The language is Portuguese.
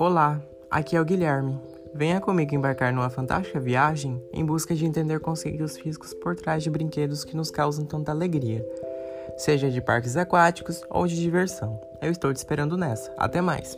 Olá, aqui é o Guilherme. Venha comigo embarcar numa fantástica viagem em busca de entender conceitos físicos por trás de brinquedos que nos causam tanta alegria, seja de parques aquáticos ou de diversão. Eu estou te esperando nessa. Até mais!